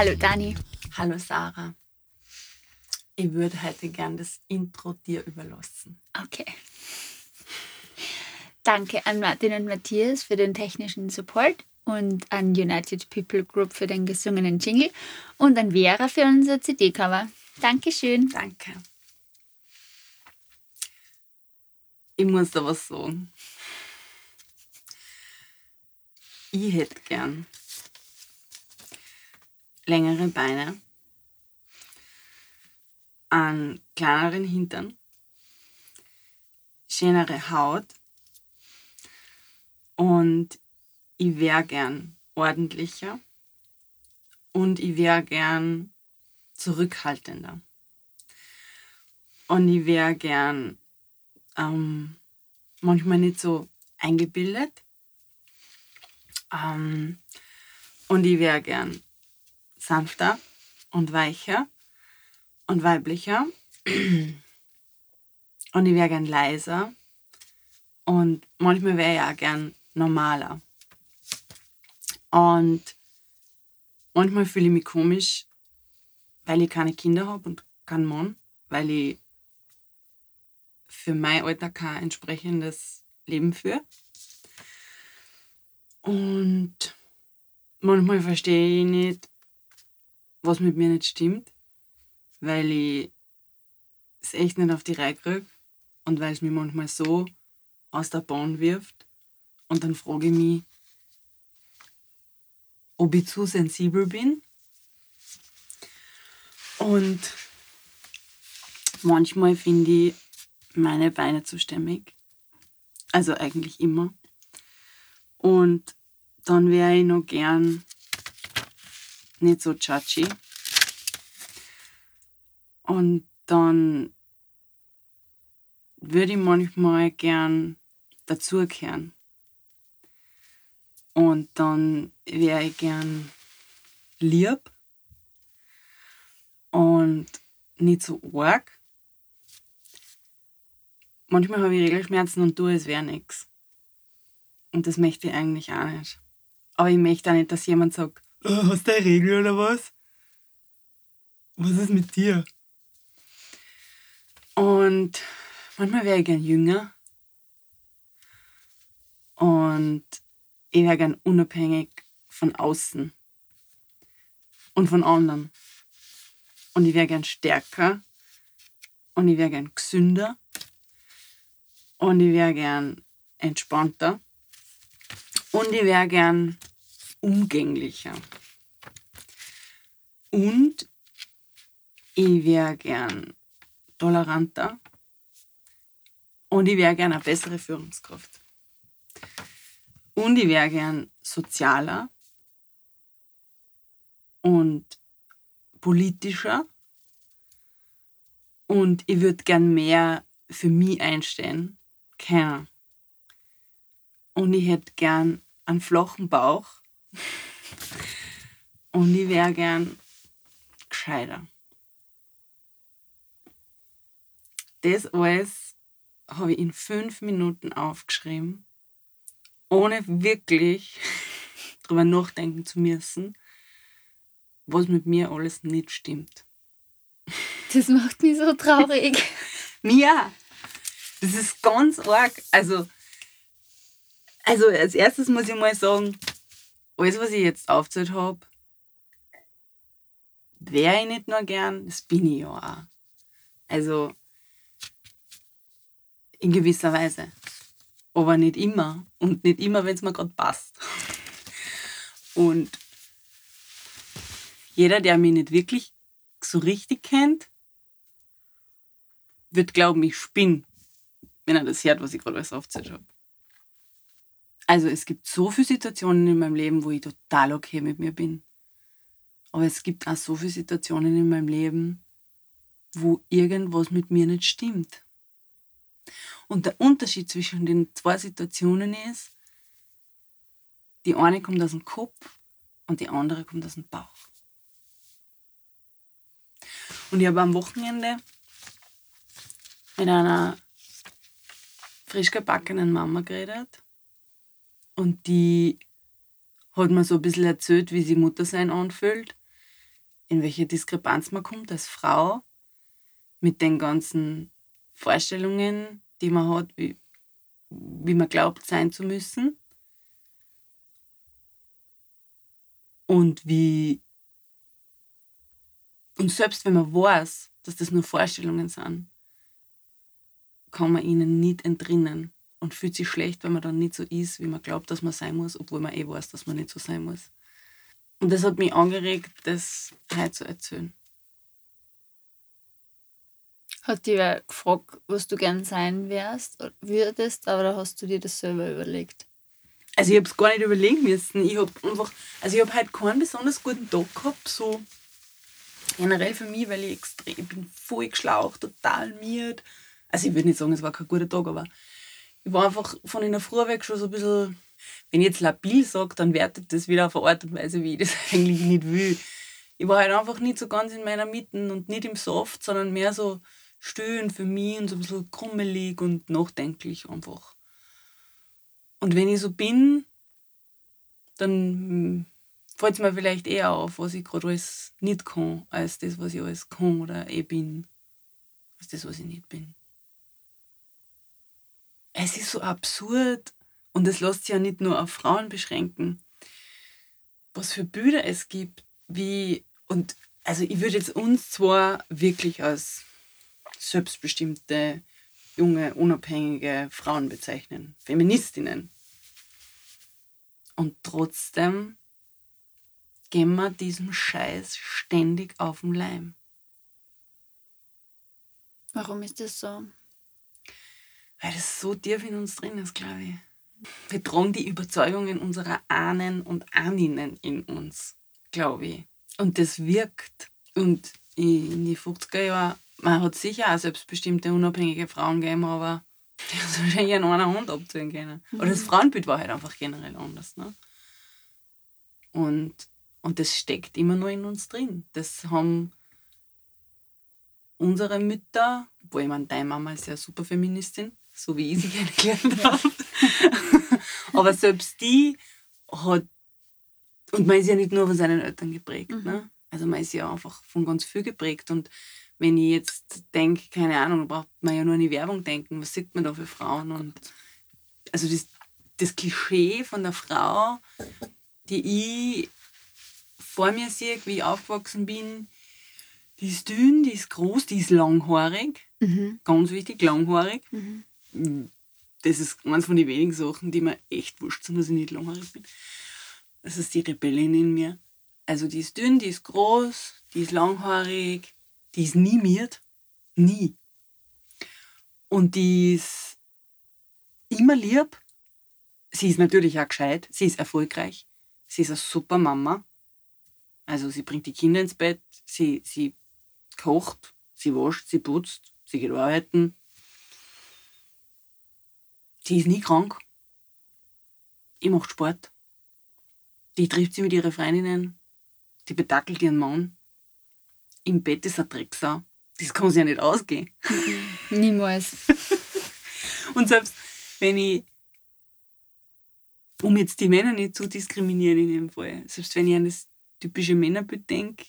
Hallo Dani. Hallo Sarah. Ich würde heute gern das Intro dir überlassen. Okay. Danke an Martin und Matthias für den technischen Support und an United People Group für den gesungenen Jingle und an Vera für unser CD-Cover. Dankeschön. Danke. Ich muss da was sagen. Ich hätte gern längere Beine, einen kleineren Hintern, schönere Haut und ich wäre gern ordentlicher und ich wäre gern zurückhaltender. Und ich wäre gern ähm, manchmal nicht so eingebildet. Ähm, und ich wäre gern sanfter und weicher und weiblicher. Und ich wäre gern leiser. Und manchmal wäre ich auch gern normaler. Und manchmal fühle ich mich komisch, weil ich keine Kinder habe und keinen Mann, weil ich für mein Alter kein entsprechendes Leben führe. Und manchmal verstehe ich nicht, was mit mir nicht stimmt, weil ich es echt nicht auf die Reihe kriege und weil es mich manchmal so aus der Bahn wirft. Und dann frage ich mich, ob ich zu sensibel bin. Und manchmal finde ich meine Beine zu stämmig. Also eigentlich immer. Und dann wäre ich noch gern nicht so chachi. Und dann würde ich manchmal gern dazukehren. Und dann wäre ich gern lieb und nicht so arg. Manchmal habe ich Regelschmerzen und tue es wäre nichts. Und das möchte ich eigentlich auch nicht. Aber ich möchte auch nicht, dass jemand sagt, hast du eine Regel oder was? Was ist mit dir? Und manchmal wäre ich gern jünger. Und ich wäre gern unabhängig von außen und von anderen. Und ich wäre gern stärker. Und ich wäre gern gesünder. Und ich wäre gern entspannter. Und ich wäre gern umgänglicher. Und ich wäre gern toleranter. Und ich wäre gern eine bessere Führungskraft. Und ich wäre gern sozialer und politischer. Und ich würde gern mehr für mich einstehen. Keiner. Und ich hätte gern einen flachen Bauch. Und ich wäre gern gescheiter. Das alles habe ich in fünf Minuten aufgeschrieben, ohne wirklich darüber nachdenken zu müssen, was mit mir alles nicht stimmt. Das macht mich so traurig. Mir, das ist ganz arg. Also, also als erstes muss ich mal sagen, alles, was ich jetzt aufgezählt habe, wäre ich nicht nur gern, das bin ich ja auch. Also, in gewisser Weise. Aber nicht immer. Und nicht immer, wenn es mir gerade passt. Und jeder, der mich nicht wirklich so richtig kennt, wird glauben, ich spinne, wenn er das hört, was ich gerade alles aufgezählt habe. Also es gibt so viele Situationen in meinem Leben, wo ich total okay mit mir bin. Aber es gibt auch so viele Situationen in meinem Leben, wo irgendwas mit mir nicht stimmt. Und der Unterschied zwischen den zwei Situationen ist, die eine kommt aus dem Kopf und die andere kommt aus dem Bauch. Und ich habe am Wochenende mit einer frisch gebackenen Mama geredet und die hat mir so ein bisschen erzählt, wie sie Muttersein anfühlt, in welche Diskrepanz man kommt als Frau mit den ganzen Vorstellungen, die man hat, wie, wie man glaubt sein zu müssen. Und wie und selbst wenn man weiß, dass das nur Vorstellungen sind, kann man ihnen nicht entrinnen und fühlt sich schlecht, wenn man dann nicht so ist, wie man glaubt, dass man sein muss, obwohl man eh weiß, dass man nicht so sein muss. Und das hat mich angeregt, das heute zu erzählen. Hat dir wer gefragt, was du gern sein wärst, würdest, aber hast du dir das selber überlegt? Also ich habe es gar nicht überlegen müssen. Ich habe einfach, also ich habe heute keinen besonders guten Tag gehabt, so generell für mich, weil ich extrem, ich bin voll geschlaucht, total miert. Also ich würde nicht sagen, es war kein guter Tag, aber ich war einfach von in der Früh weg schon so ein bisschen, wenn ich jetzt labil sage, dann wertet das wieder auf eine Art und Weise, wie ich das eigentlich nicht will. Ich war halt einfach nicht so ganz in meiner Mitte und nicht im Soft, sondern mehr so stöhn für mich und so ein bisschen krummelig und nachdenklich einfach. Und wenn ich so bin, dann hm, fällt es mir vielleicht eher auf, was ich gerade alles nicht kann, als das, was ich alles kann oder eh bin, als das, was ich nicht bin. Es ist so absurd und es lässt sich ja nicht nur auf Frauen beschränken, was für Bilder es gibt, wie, und also ich würde jetzt uns zwar wirklich als selbstbestimmte, junge, unabhängige Frauen bezeichnen, Feministinnen. Und trotzdem gehen wir diesem Scheiß ständig auf den Leim. Warum ist das so? Weil das so tief in uns drin ist, glaube ich. Wir tragen die Überzeugungen unserer Ahnen und Ahninnen in uns, glaube ich. Und das wirkt. Und in die 50er Jahren, man hat sicher auch selbstbestimmte, unabhängige Frauen gegeben, aber die hat wahrscheinlich in einer Hand abzählen können. Mhm. Oder das Frauenbild war halt einfach generell anders. Ne? Und und das steckt immer nur in uns drin. Das haben unsere Mütter, wo ich meine, deine Mama ist ja super Feministin, so wie ich sie kennengelernt habe. Aber selbst die hat, und man ist ja nicht nur von seinen Eltern geprägt, mhm. ne? also man ist ja einfach von ganz viel geprägt. Und wenn ich jetzt denke, keine Ahnung, braucht man ja nur an die Werbung denken, was sieht man da für Frauen? Und also das, das Klischee von der Frau, die ich vor mir sehe, wie ich aufgewachsen bin, die ist dünn, die ist groß, die ist langhaarig. Mhm. Ganz wichtig, langhaarig. Mhm. Das ist eines von den wenigen Sachen, die mir echt wurscht sind, dass ich nicht langhaarig bin. Das ist die Rebellin in mir. Also die ist dünn, die ist groß, die ist langhaarig, die ist nie miert. Nie. Und die ist immer lieb. Sie ist natürlich auch gescheit, sie ist erfolgreich, sie ist eine super Mama. Also sie bringt die Kinder ins Bett, sie, sie kocht, sie wascht, sie putzt, sie geht arbeiten. Sie ist nie krank. Die macht Sport. Die trifft sie mit ihren Freundinnen. Die betackelt ihren Mann. Im Bett ist ein Drecksau. Das kann sie ja nicht ausgehen. Niemals. Und selbst wenn ich, um jetzt die Männer nicht zu diskriminieren in dem Fall, selbst wenn ich an das typische Männerbild denke,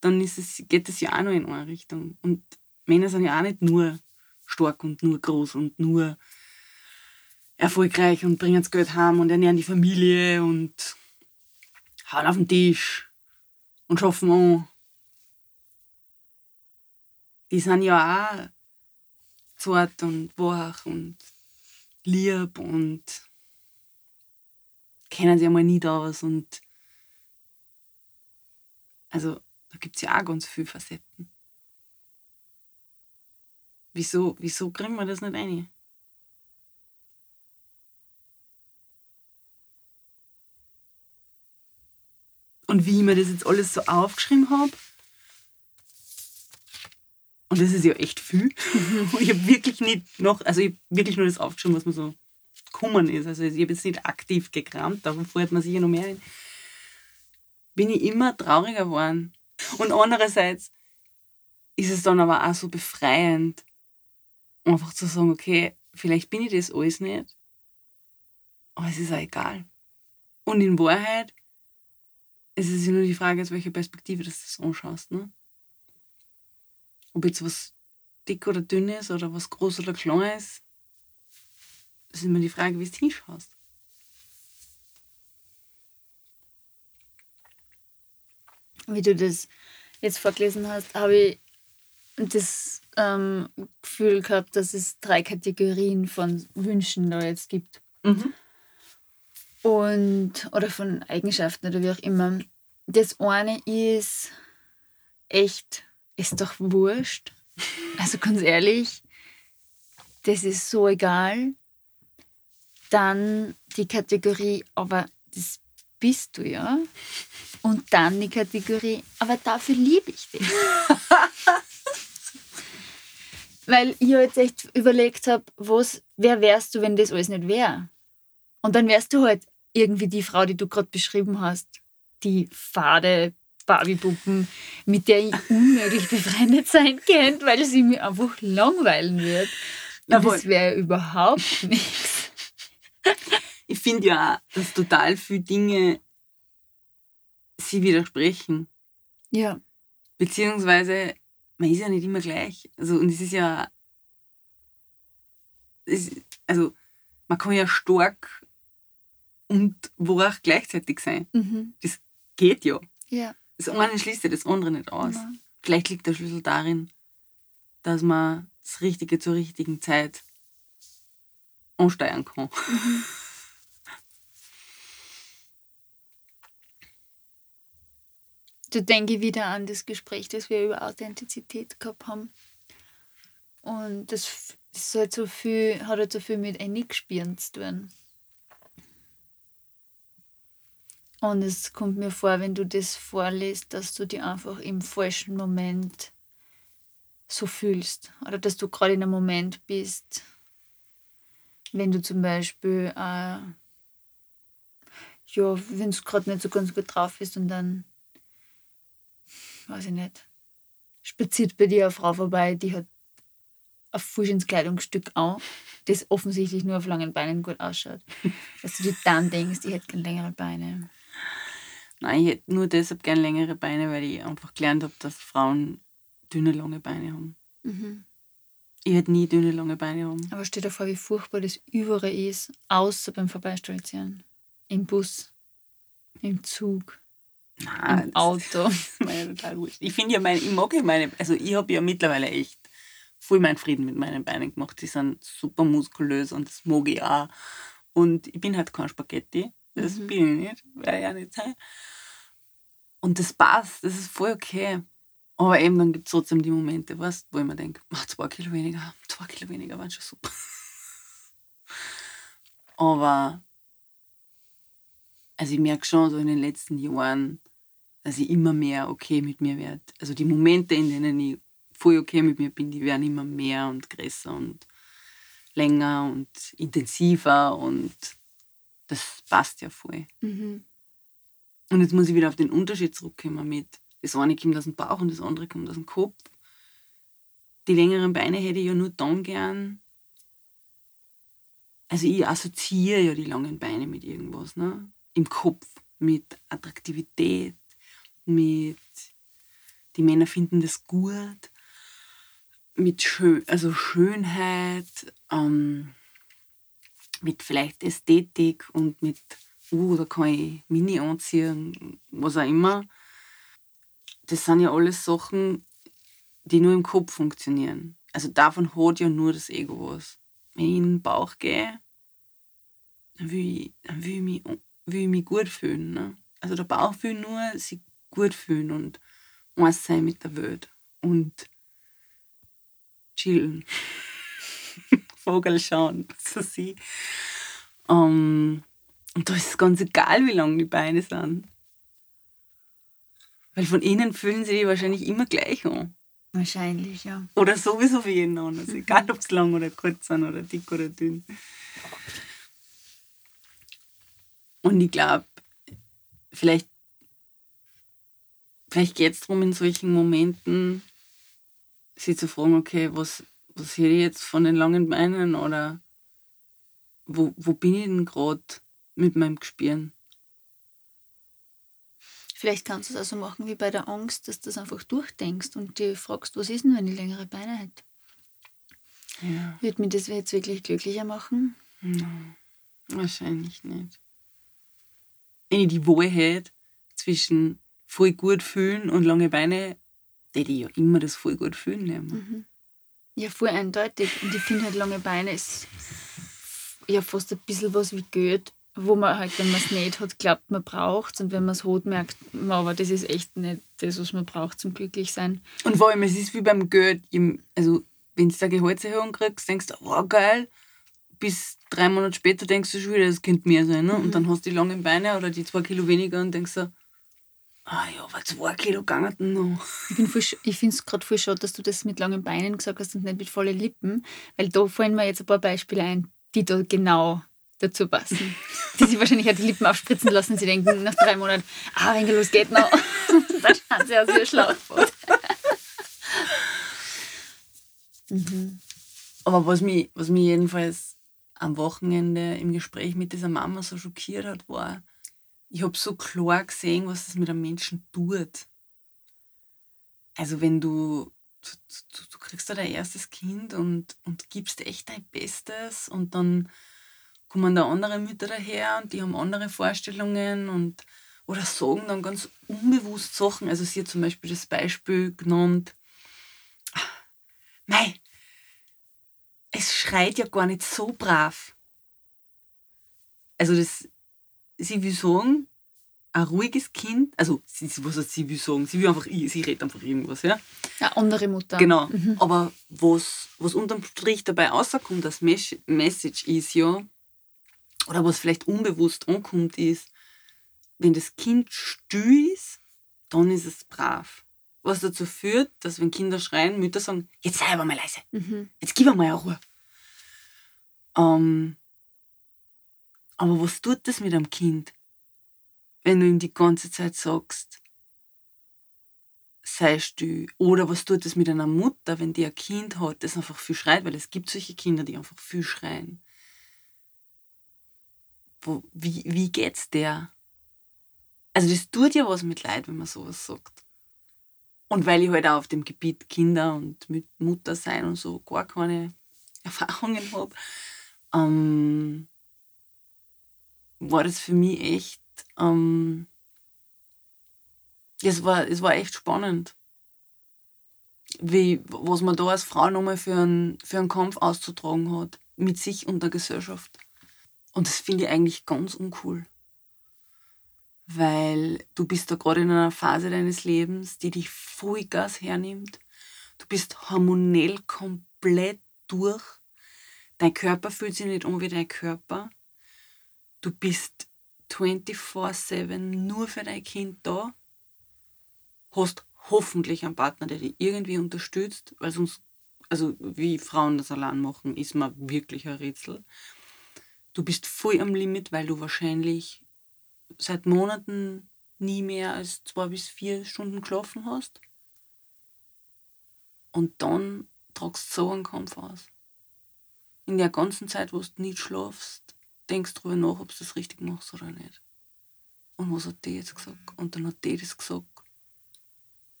dann ist es, geht es ja auch noch in eine Richtung. Und Männer sind ja auch nicht nur stark und nur groß und nur erfolgreich und bringen das Geld heim und ernähren die Familie und hauen auf den Tisch und schaffen an. Die sind ja auch zart und wach und lieb und kennen sich einmal nie da was und also da gibt es ja auch ganz viele Facetten. Wieso, wieso kriegen wir das nicht ein? Und wie ich mir das jetzt alles so aufgeschrieben habe, und das ist ja echt viel. Ich habe wirklich nicht noch, also ich wirklich nur das aufgeschrieben, was mir so gekommen ist. Also ich habe jetzt nicht aktiv gekramt, darum fällt man sicher noch mehr hin bin ich immer trauriger geworden. Und andererseits ist es dann aber auch so befreiend, einfach zu sagen, okay, vielleicht bin ich das alles nicht, aber es ist auch egal. Und in Wahrheit es ist ja nur die Frage, aus welcher Perspektive du das anschaust. Ne? Ob jetzt was dick oder dünn ist oder was groß oder klein ist, das ist immer die Frage, wie du hinschaust. Wie du das jetzt vorgelesen hast, habe ich das ähm, Gefühl gehabt, dass es drei Kategorien von Wünschen da jetzt gibt. Mhm. Und, oder von Eigenschaften oder wie auch immer. Das eine ist echt, ist doch wurscht. Also ganz ehrlich, das ist so egal. Dann die Kategorie, aber das bist du ja. Und dann die Kategorie, aber dafür liebe ich dich. Weil ich jetzt echt überlegt habe, wer wärst du, wenn das alles nicht wäre? Und dann wärst du halt irgendwie die Frau, die du gerade beschrieben hast. Die fade Barbie-Puppen, mit der ich unmöglich befreundet sein könnte, weil sie mir einfach langweilen wird. Und das wäre überhaupt nichts. Ich finde ja, dass total viele Dinge sie widersprechen. Ja. Beziehungsweise, man ist ja nicht immer gleich. Also, und es ist ja. Es, also, man kann ja stark und wach gleichzeitig sein. Mhm. Das geht ja. Ja. Das eine schließt ja das andere nicht aus. Nein. Vielleicht liegt der Schlüssel darin, dass man das Richtige zur richtigen Zeit ansteuern kann. Mhm. Da denke ich wieder an das Gespräch, das wir über Authentizität gehabt haben. Und das, das halt so viel, hat halt so viel mit Einigspielen zu tun. Und es kommt mir vor, wenn du das vorliest, dass du dich einfach im falschen Moment so fühlst. Oder dass du gerade in einem Moment bist, wenn du zum Beispiel, äh, ja, wenn du gerade nicht so ganz gut drauf bist und dann, weiß ich nicht, spaziert bei dir eine Frau vorbei, die hat ein falsches Kleidungsstück an, das offensichtlich nur auf langen Beinen gut ausschaut. Dass du dir dann denkst, ich hätte gerne längere Beine. Nein, ich hätte nur deshalb gern längere Beine, weil ich einfach gelernt habe, dass Frauen dünne, lange Beine haben. Mhm. Ich hätte nie dünne, lange Beine haben. Aber stell dir vor, wie furchtbar das überall ist, außer beim Vorbeistolzieren. Im Bus, im Zug, Nein, im Auto. Das ist mir ja total wurscht. Ich finde ja meine, ich mag ja meine, also ich habe ja mittlerweile echt voll meinen Frieden mit meinen Beinen gemacht. Die sind super muskulös und das mag ich auch. Und ich bin halt kein Spaghetti. Das Mhm. bin ich nicht, werde ich auch nicht sein. Und das passt, das ist voll okay. Aber eben dann gibt es trotzdem die Momente, weißt, wo ich mir denke, mach zwei Kilo weniger, zwei Kilo weniger waren schon super. Aber also ich merke schon so in den letzten Jahren, dass ich immer mehr okay mit mir werde. Also die Momente, in denen ich voll okay mit mir bin, die werden immer mehr und größer und länger und intensiver und das passt ja voll. Mhm. Und jetzt muss ich wieder auf den Unterschied zurückkommen mit, das eine kommt aus dem Bauch und das andere kommt aus dem Kopf. Die längeren Beine hätte ich ja nur dann gern. Also ich assoziiere ja die langen Beine mit irgendwas, ne? Im Kopf, mit Attraktivität, mit die Männer finden das gut, mit Schön, also Schönheit, ähm, mit vielleicht Ästhetik und mit, uh, da kann ich Mini anziehen, was auch immer. Das sind ja alles Sachen, die nur im Kopf funktionieren. Also davon hat ja nur das Ego was. Wenn ich in den Bauch gehe, dann will ich, dann will ich, mich, will ich mich gut fühlen. Ne? Also der Bauch will nur sich gut fühlen und eins sein mit der Welt. Und chillen. Vogel schauen, so sie. Ähm, und da ist es ganz egal, wie lang die Beine sind. Weil von innen fühlen sie die wahrscheinlich immer gleich an. Wahrscheinlich, ja. Oder sowieso für jeden anders. Egal, ob es lang oder kurz sind oder dick oder dünn. Und ich glaube, vielleicht, vielleicht geht es darum, in solchen Momenten sich zu fragen, okay, was, was hätte ich jetzt von den langen Beinen oder wo, wo bin ich denn gerade mit meinem Gespüren? Vielleicht kannst du es auch so machen wie bei der Angst, dass du das einfach durchdenkst und dir fragst, was ist denn, wenn ich längere Beine hätte? Ja. Wird mir das jetzt wirklich glücklicher machen? Nein, wahrscheinlich nicht. Wenn ich die Wahl hätte zwischen voll gut fühlen und lange Beine, hätte ich ja immer das voll gut fühlen nehmen. Ja, voll eindeutig. Und ich finde halt, lange Beine ist ja fast ein bisschen was wie Geld, wo man halt, wenn man es nicht hat, glaubt, man braucht es. Und wenn man es hat, merkt man, aber das ist echt nicht das, was man braucht zum Glücklichsein. Und vor allem, es ist wie beim Geld. Also, wenn du eine Gehaltserhöhung kriegst, denkst du, wow, geil. Bis drei Monate später denkst du schon wieder, das könnte mehr sein. Ne? Und dann hast du die langen Beine oder die zwei Kilo weniger und denkst so, ah ja, aber zwei Kilo gegangen noch. Ich, bin voll sch- ich finde es gerade voll schade, dass du das mit langen Beinen gesagt hast und nicht mit vollen Lippen, weil da fallen mir jetzt ein paar Beispiele ein, die da genau dazu passen. Die sich wahrscheinlich auch die Lippen aufspritzen lassen. Sie denken nach drei Monaten, ah, wenn los geht noch. Dann schauen sie aus wie ein Schlauchboot. Aber was mich, was mich jedenfalls am Wochenende im Gespräch mit dieser Mama so schockiert hat, war, ich habe so klar gesehen, was das mit einem Menschen tut. Also wenn du, du, du, kriegst da dein erstes Kind und, und gibst echt dein Bestes und dann kommen da andere Mütter daher und die haben andere Vorstellungen und oder sagen dann ganz unbewusst Sachen. Also sie hat zum Beispiel das Beispiel genannt, Mei, es schreit ja gar nicht so brav. Also das, sie will sagen, ein ruhiges Kind, also sie, was heißt, sie will sagen, sie will einfach, sie redet einfach irgendwas, ja. Eine andere Mutter. Genau. Aber was, was unterm Strich dabei rauskommt, das Mes- Message ist ja, oder was vielleicht unbewusst ankommt, ist, wenn das Kind still ist, dann ist es brav. Was dazu führt, dass wenn Kinder schreien, Mütter sagen, jetzt sei aber mal leise, Mhm. jetzt gib einmal eine Ruhe. Ähm, aber was tut das mit einem Kind, wenn du ihm die ganze Zeit sagst, sei still? Oder was tut das mit einer Mutter, wenn die ein Kind hat, das einfach viel schreit? Weil es gibt solche Kinder, die einfach viel schreien. Wo, wie, wie geht's der? Also das tut ja was mit Leid, wenn man sowas sagt. Und weil ich halt auch auf dem Gebiet Kinder und mit Mutter sein und so gar keine Erfahrungen habe, ähm, war das für mich echt, ähm, es, war, es war echt spannend, wie, was man da als Frau nochmal für einen, für einen Kampf auszutragen hat, mit sich und der Gesellschaft. Und das finde ich eigentlich ganz uncool. Weil du bist da gerade in einer Phase deines Lebens, die dich Vollgas hernimmt. Du bist hormonell komplett durch. Dein Körper fühlt sich nicht an wie dein Körper. Du bist 24-7 nur für dein Kind da. Hast hoffentlich einen Partner, der dich irgendwie unterstützt, weil sonst, also wie Frauen das allein machen, ist mir wirklich ein Rätsel. Du bist voll am Limit, weil du wahrscheinlich seit Monaten nie mehr als zwei bis vier Stunden geschlafen hast. Und dann tragst du so einen Kampf aus. In der ganzen Zeit, wo du nicht schlafst, denkst darüber nach, ob du das richtig machst oder nicht. Und was hat die jetzt gesagt? Und dann hat die das gesagt.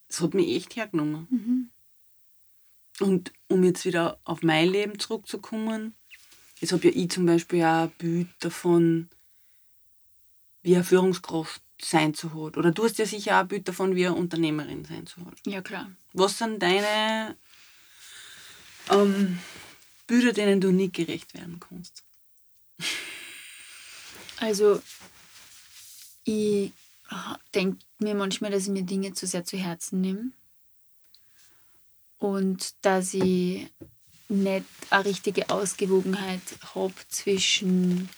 Das hat mich echt hergenommen. Mhm. Und um jetzt wieder auf mein Leben zurückzukommen, jetzt habe ja ich zum Beispiel auch ein Bild davon, wie eine Führungskraft sein zu hat. Oder du hast ja sicher auch ein Bild davon, wie eine Unternehmerin sein zu hat. Ja, klar. Was sind deine ähm, Bilder, denen du nicht gerecht werden kannst? Also, ich denke mir manchmal, dass ich mir Dinge zu sehr zu Herzen nehme. Und dass ich nicht eine richtige Ausgewogenheit habe zwischen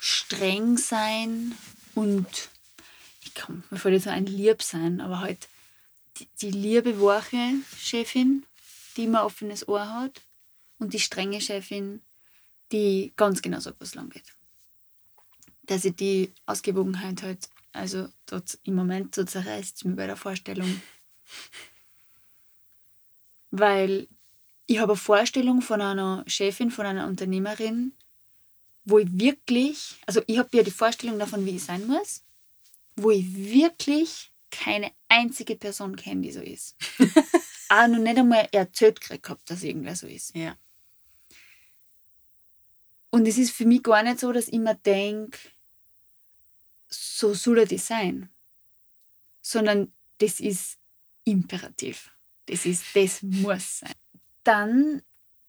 streng sein und, ich kann mir fällt jetzt so ein Lieb sein, aber halt die, die liebe, wache Chefin, die immer offenes Ohr hat und die strenge Chefin, die ganz genau sagt, was lang geht dass ich die Ausgewogenheit halt, also dort im Moment so zerreißt es mir bei der Vorstellung. Weil ich habe eine Vorstellung von einer Chefin, von einer Unternehmerin, wo ich wirklich, also ich habe ja die Vorstellung davon, wie ich sein muss, wo ich wirklich keine einzige Person kenne, die so ist. auch noch nicht einmal erzählt gekriegt gehabt, dass irgendwer so ist. Ja. Und es ist für mich gar nicht so, dass ich mir denke, so soll er das sein. Sondern das ist imperativ. Das ist, das muss sein. Dann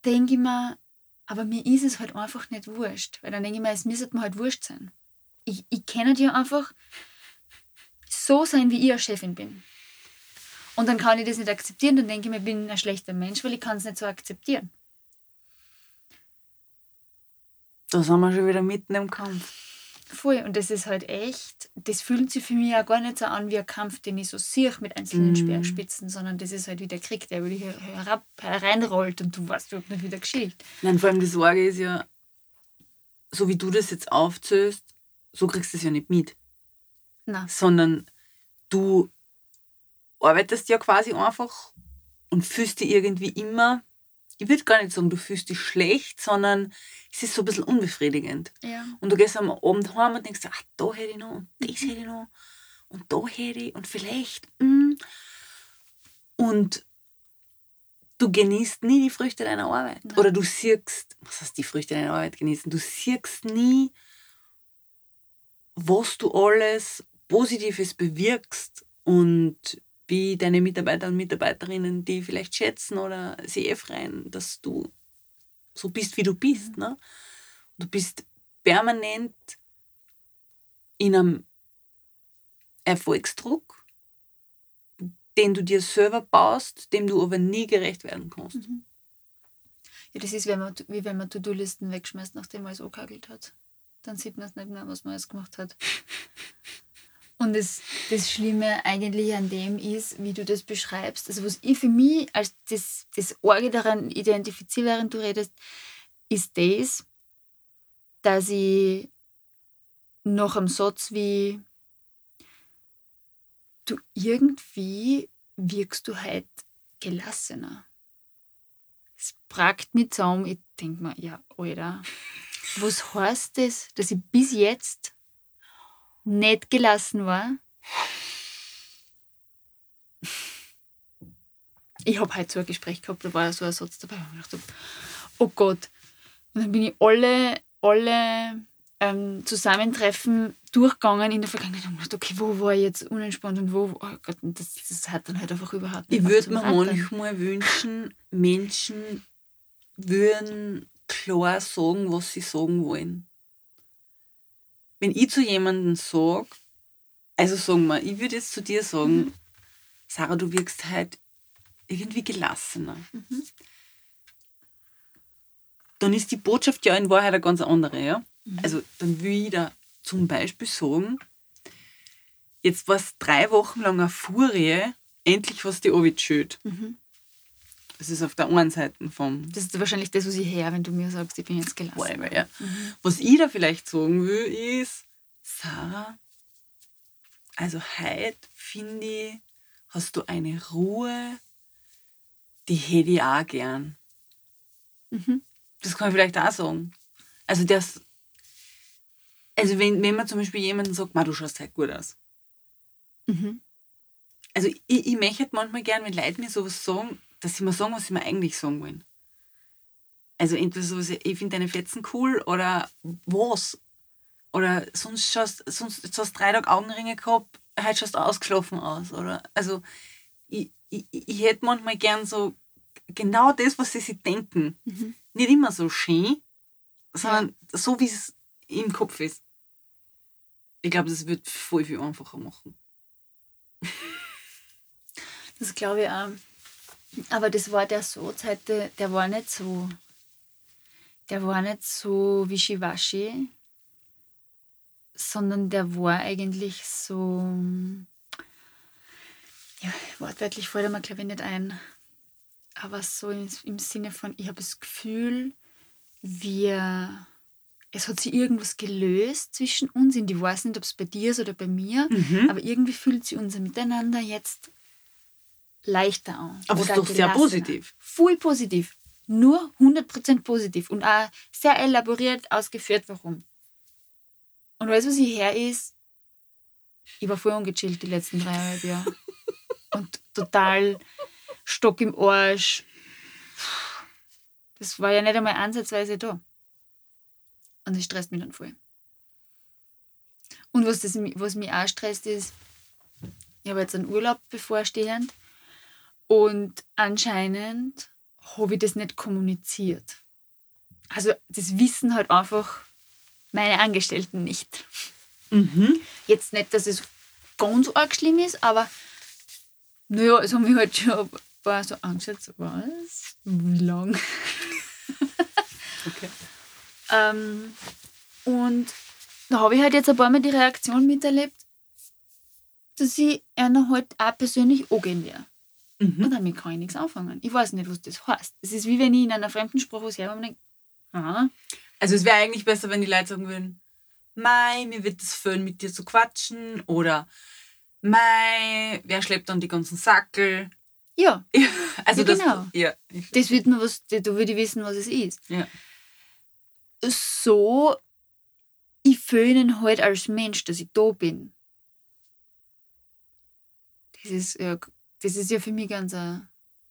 denke ich mir, aber mir ist es halt einfach nicht wurscht. Weil dann denke ich mir, es müsste mir halt wurscht sein. Ich, ich kann halt ja einfach so sein, wie ich als Chefin bin. Und dann kann ich das nicht akzeptieren, dann denke ich mir, ich bin ein schlechter Mensch, weil ich kann es nicht so akzeptieren. Da sind wir schon wieder mitten im Kampf. Voll. Und das ist halt echt, das fühlt sich für mich auch gar nicht so an wie ein Kampf, den ich so sehe mit einzelnen Mhm. Speerspitzen, sondern das ist halt wie der Krieg, der über dich herab, hereinrollt und du weißt überhaupt nicht, wie der geschieht. Nein, vor allem die Sorge ist ja, so wie du das jetzt aufzählst, so kriegst du es ja nicht mit. Na, Sondern du arbeitest ja quasi einfach und fühlst dich irgendwie immer, ich würde gar nicht sagen, du fühlst dich schlecht, sondern es ist so ein bisschen unbefriedigend. ja. Und du gehst am Abend heim und denkst, ach, da hätte ich noch und das hätte ich noch und da hätte ich und vielleicht. mm. Und du genießt nie die Früchte deiner Arbeit. Nein. Oder du siehst, was heißt die Früchte deiner Arbeit genießen? Du siehst nie, was du alles Positives bewirkst und wie deine Mitarbeiter und Mitarbeiterinnen die vielleicht schätzen oder sie eh freuen, dass du so bist, wie du bist. Ne? Du bist permanent in einem Erfolgsdruck, den du dir selber baust, dem du aber nie gerecht werden kannst. Mhm. Ja, das ist wenn man, wie wenn man To-Do-Listen wegschmeißt, nachdem man es angekagelt hat. Dann sieht man es nicht mehr, was man alles gemacht hat. Und das, das Schlimme eigentlich an dem ist, wie du das beschreibst, also was ich für mich als das, das Orge daran identifiziere, während du redest, ist das, dass ich nach einem Satz wie du irgendwie wirkst du halt gelassener. Es pragt mich zusammen. Ich denke mir, ja, Alter, was heißt das, dass ich bis jetzt nicht gelassen war? Ich habe heute so ein Gespräch gehabt, da war so ein Satz dabei, wo ich dachte, oh Gott. Und dann bin ich alle, alle ähm, Zusammentreffen durchgegangen in der Vergangenheit und gedacht, okay, wo war ich jetzt unentspannt und wo, oh Gott, das, das hat dann halt einfach überhaupt nicht Ich würde mir manchmal wünschen, Menschen würden klar sagen, was sie sagen wollen. Wenn ich zu jemandem sage, also sagen wir, ich würde jetzt zu dir sagen, Mhm. Sarah, du wirkst halt irgendwie gelassener. Mhm. Dann ist die Botschaft ja in Wahrheit eine ganz andere, ja? Mhm. Also dann will ich da zum Beispiel sagen, jetzt war es drei Wochen lang eine Furie, endlich was die Ovid schütt. Mhm. Das ist auf der einen Seite vom Das ist wahrscheinlich das, was ich höre, wenn du mir sagst, ich bin jetzt gelassen. Whatever, ja. Was ich da vielleicht sagen will, ist, Sarah, also heute finde ich, hast du eine Ruhe, die hätte ich auch gern. Mhm. Das kann ich vielleicht auch sagen. Also das, also wenn, wenn man zum Beispiel jemanden sagt, "Ma, du schaust halt gut aus. Mhm. Also ich, ich möchte manchmal gern, wenn Leute mir sowas sagen, dass sie mir sagen, was sie mir eigentlich sagen wollen. Also entweder so, ich finde deine Fetzen cool oder was. Oder sonst schaust sonst hast du drei Tage Augenringe gehabt, heute schaust du ausgeschlafen aus. Oder also ich, ich, ich hätte manchmal gern so genau das, was sie sich denken. Mhm. Nicht immer so schön, sondern so, wie es im Kopf ist. Ich glaube, das wird voll viel einfacher machen. Das glaube ich auch. Aber das war der heute, der war nicht so. Der war nicht so wischiwaschi, sondern der war eigentlich so. Ja, wortwörtlich fällt mir, glaube ich, nicht ein. Aber so im, im Sinne von, ich habe das Gefühl, wir. Es hat sich irgendwas gelöst zwischen uns. Und ich weiß nicht, ob es bei dir ist oder bei mir. Mhm. Aber irgendwie fühlt sich unser Miteinander jetzt leichter an. Aber es ist doch sehr positiv. Voll positiv. Nur 100% positiv. Und auch sehr elaboriert ausgeführt, warum. Und alles, was ich her ist, ich war voll ungechillt die letzten dreieinhalb Jahre. Und total Stock im Arsch. Das war ja nicht einmal ansatzweise da. Und das stresst mich dann voll. Und was, das, was mich auch stresst, ist, ich habe jetzt einen Urlaub bevorstehend und anscheinend habe ich das nicht kommuniziert. Also das wissen halt einfach meine Angestellten nicht. Mhm. Jetzt nicht, dass es ganz arg schlimm ist, aber naja, es haben mich halt schon ein paar so angeschaut, was? Wie lang? Okay. Ähm, und da habe ich halt jetzt ein paar Mal die Reaktion miterlebt, dass ich einer halt auch persönlich angehen werde. Mhm. Und damit kann ich nichts anfangen. Ich weiß nicht, was das heißt. Es ist wie wenn ich in einer fremden Sprache was höre und denke, ah, Also es wäre eigentlich besser, wenn die Leute sagen würden, Mai, mir wird es föhn, mit dir zu quatschen. Oder Mai, wer schleppt dann die ganzen Sackel? ja, Also Ja, das, genau. ja, das wird mir was, da würde ich wissen, was es ist. ja. So, ich ihn halt als Mensch, dass ich da bin. Das ist ja, das ist ja für mich ganz ein,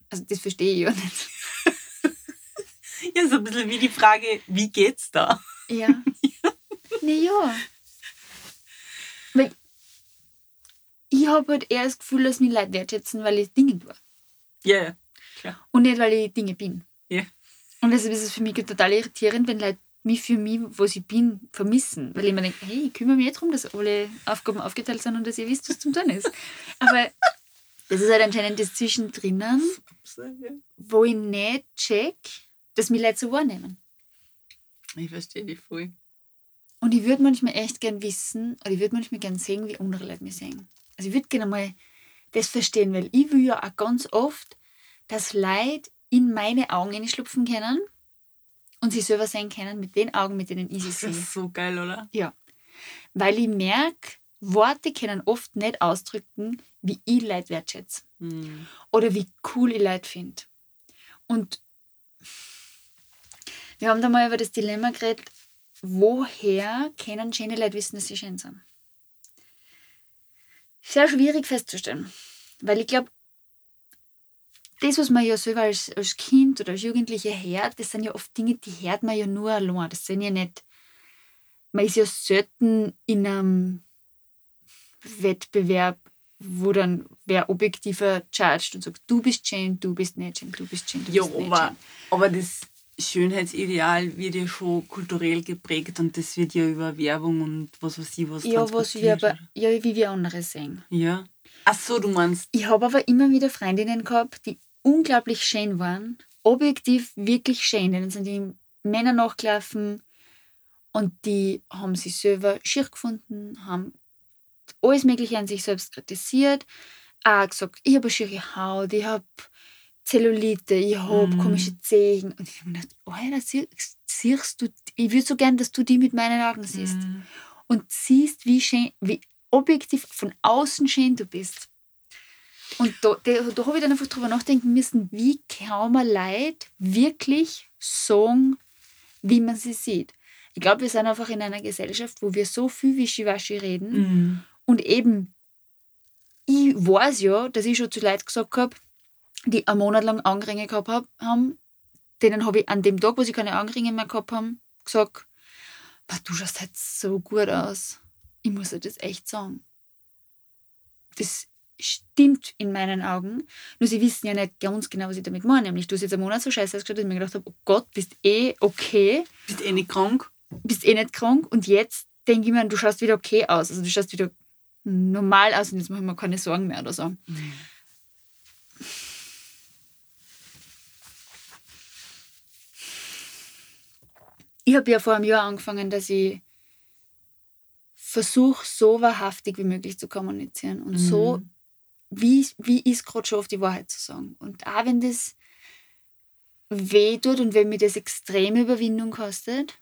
also das verstehe ich ja nicht. ja, so ein bisschen wie die Frage, wie geht's da? Ja. naja. Weil ich habe halt eher das Gefühl, dass mich Leute wertschätzen, weil ich Dinge tue. Ja, Und nicht, weil ich Dinge bin. Ja. Und deshalb ist es für mich total irritierend, wenn Leute mich für mich, was ich bin, vermissen. Weil ich mir denke, hey, ich kümmere mich jetzt darum, dass alle Aufgaben aufgeteilt sind und dass ihr wisst, was zum tun ist. Aber das ist halt anscheinend das Zwischendrinnen, wo ich nicht check, dass mich Leute so wahrnehmen. ich verstehe dich voll. Und ich würde manchmal echt gern wissen, oder ich würde manchmal gern sehen, wie andere Leute mich sehen. Also ich würde gerne mal das verstehen, weil ich will ja auch ganz oft, dass Leute in meine Augen hineinschlupfen können und sich selber sehen können mit den Augen, mit denen ich sie Das sehe. ist so geil, oder? Ja. Weil ich merke, Worte können oft nicht ausdrücken, wie ich Leute wertschätze Mhm. oder wie cool ich Leute finde. Und wir haben da mal über das Dilemma geredet, woher können schöne Leute wissen, dass sie schön sind? Sehr schwierig festzustellen, weil ich glaube, das, was man ja selber als, als Kind oder als Jugendliche hört, das sind ja oft Dinge, die hört man ja nur allein. Das sind ja nicht, man ist ja selten in einem Wettbewerb, wo dann wer objektiver chargt und sagt, du bist schön, du bist nicht schön, du bist schön, du Ja, bist nicht aber, schön. aber das Schönheitsideal wird ja schon kulturell geprägt und das wird ja über Werbung und was weiß ich was Ja, was wir aber, ja, wie wir andere sehen. Ja. Ach so, du meinst. Ich habe aber immer wieder Freundinnen gehabt, die unglaublich schön waren, objektiv wirklich schön. Denen sind die Männer nachgelaufen und die haben sich selber schier gefunden, haben alles Mögliche an sich selbst kritisiert, auch gesagt, ich habe eine schiere Haut, ich habe Zellulite, ich habe Mhm. komische Zehen. Und ich habe mir gedacht, Alter, sie- siehst du, ich würde so gern, dass du die mit meinen Augen siehst Mhm. und siehst, wie schön, wie objektiv von außen schön du bist. Und da, da, da habe ich dann einfach drüber nachdenken müssen, wie kann man Leute wirklich sagen, wie man sie sieht. Ich glaube, wir sind einfach in einer Gesellschaft, wo wir so viel Wischiwaschi reden Mhm. Und eben, ich weiß ja, dass ich schon zu Leuten gesagt habe, die einen Monat lang Augenringe gehabt hab, haben, denen habe ich an dem Tag, wo sie keine Augenringe mehr gehabt haben, gesagt, "Boah, du schaust halt so gut aus. Ich muss dir das echt sagen. Das stimmt in meinen Augen. Nur sie wissen ja nicht ganz genau, was ich damit meine. Nämlich, du hast jetzt einen Monat so scheiße ausgeschaut, dass ich mir gedacht habe, oh Gott, bist eh okay, Bist eh nicht krank? bist eh nicht krank. Und jetzt denke ich mir, du schaust wieder okay aus. Also du schaust wieder normal aus und jetzt mache ich mir keine Sorgen mehr oder so. Ich habe ja vor einem Jahr angefangen, dass ich versuche, so wahrhaftig wie möglich zu kommunizieren und so, Mhm. wie, wie ich es gerade schaffe, die Wahrheit zu sagen. Und auch wenn das weh tut und wenn mir das extreme Überwindung kostet,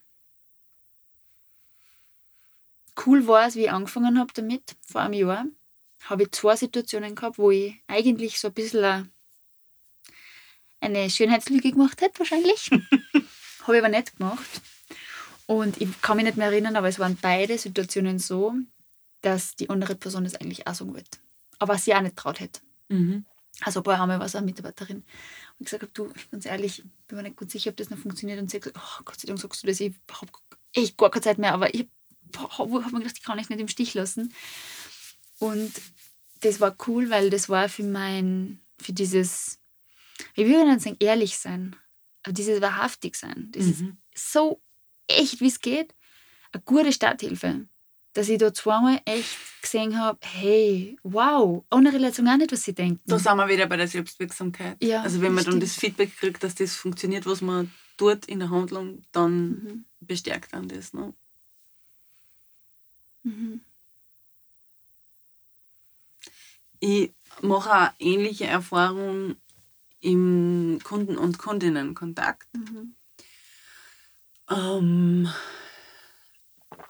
cool war es, wie ich angefangen habe damit, vor einem Jahr, habe ich zwei Situationen gehabt, wo ich eigentlich so ein bisschen eine- Schönheitslüge gemacht hätte, wahrscheinlich. habe ich aber nicht gemacht. Und ich kann mich nicht mehr erinnern, aber es waren beide Situationen so, dass die andere Person das eigentlich auch sagen wollte. Aber sie auch nicht traut hätte. Mhm. Also ein paar Mal war es eine Mitarbeiterin. Und ich gesagt habe, du, ganz ehrlich, bin mir nicht gut sicher, ob das noch funktioniert. Und sie hat gesagt, oh, Gott sei Dank sagst du das, ich habe echt gar keine Zeit mehr. Aber ich habe mir gedacht, ich kann dich nicht im Stich lassen. Und das war cool, weil das war für mein, für dieses, ich will nicht sagen ehrlich sein, aber dieses wahrhaftig sein. Das Mhm. ist so echt, wie es geht. Eine gute Starthilfe. Dass ich da zweimal echt gesehen habe, hey, wow, Leute sagen auch nicht, was sie denken. Da sind wir wieder bei der Selbstwirksamkeit. Ja, also wenn man dann stimmt. das Feedback kriegt, dass das funktioniert, was man tut in der Handlung, dann Mhm. bestärkt dann das. Ne? Mhm. Ich mache auch ähnliche Erfahrungen im Kunden- und Kundinnenkontakt. Mhm. Ähm,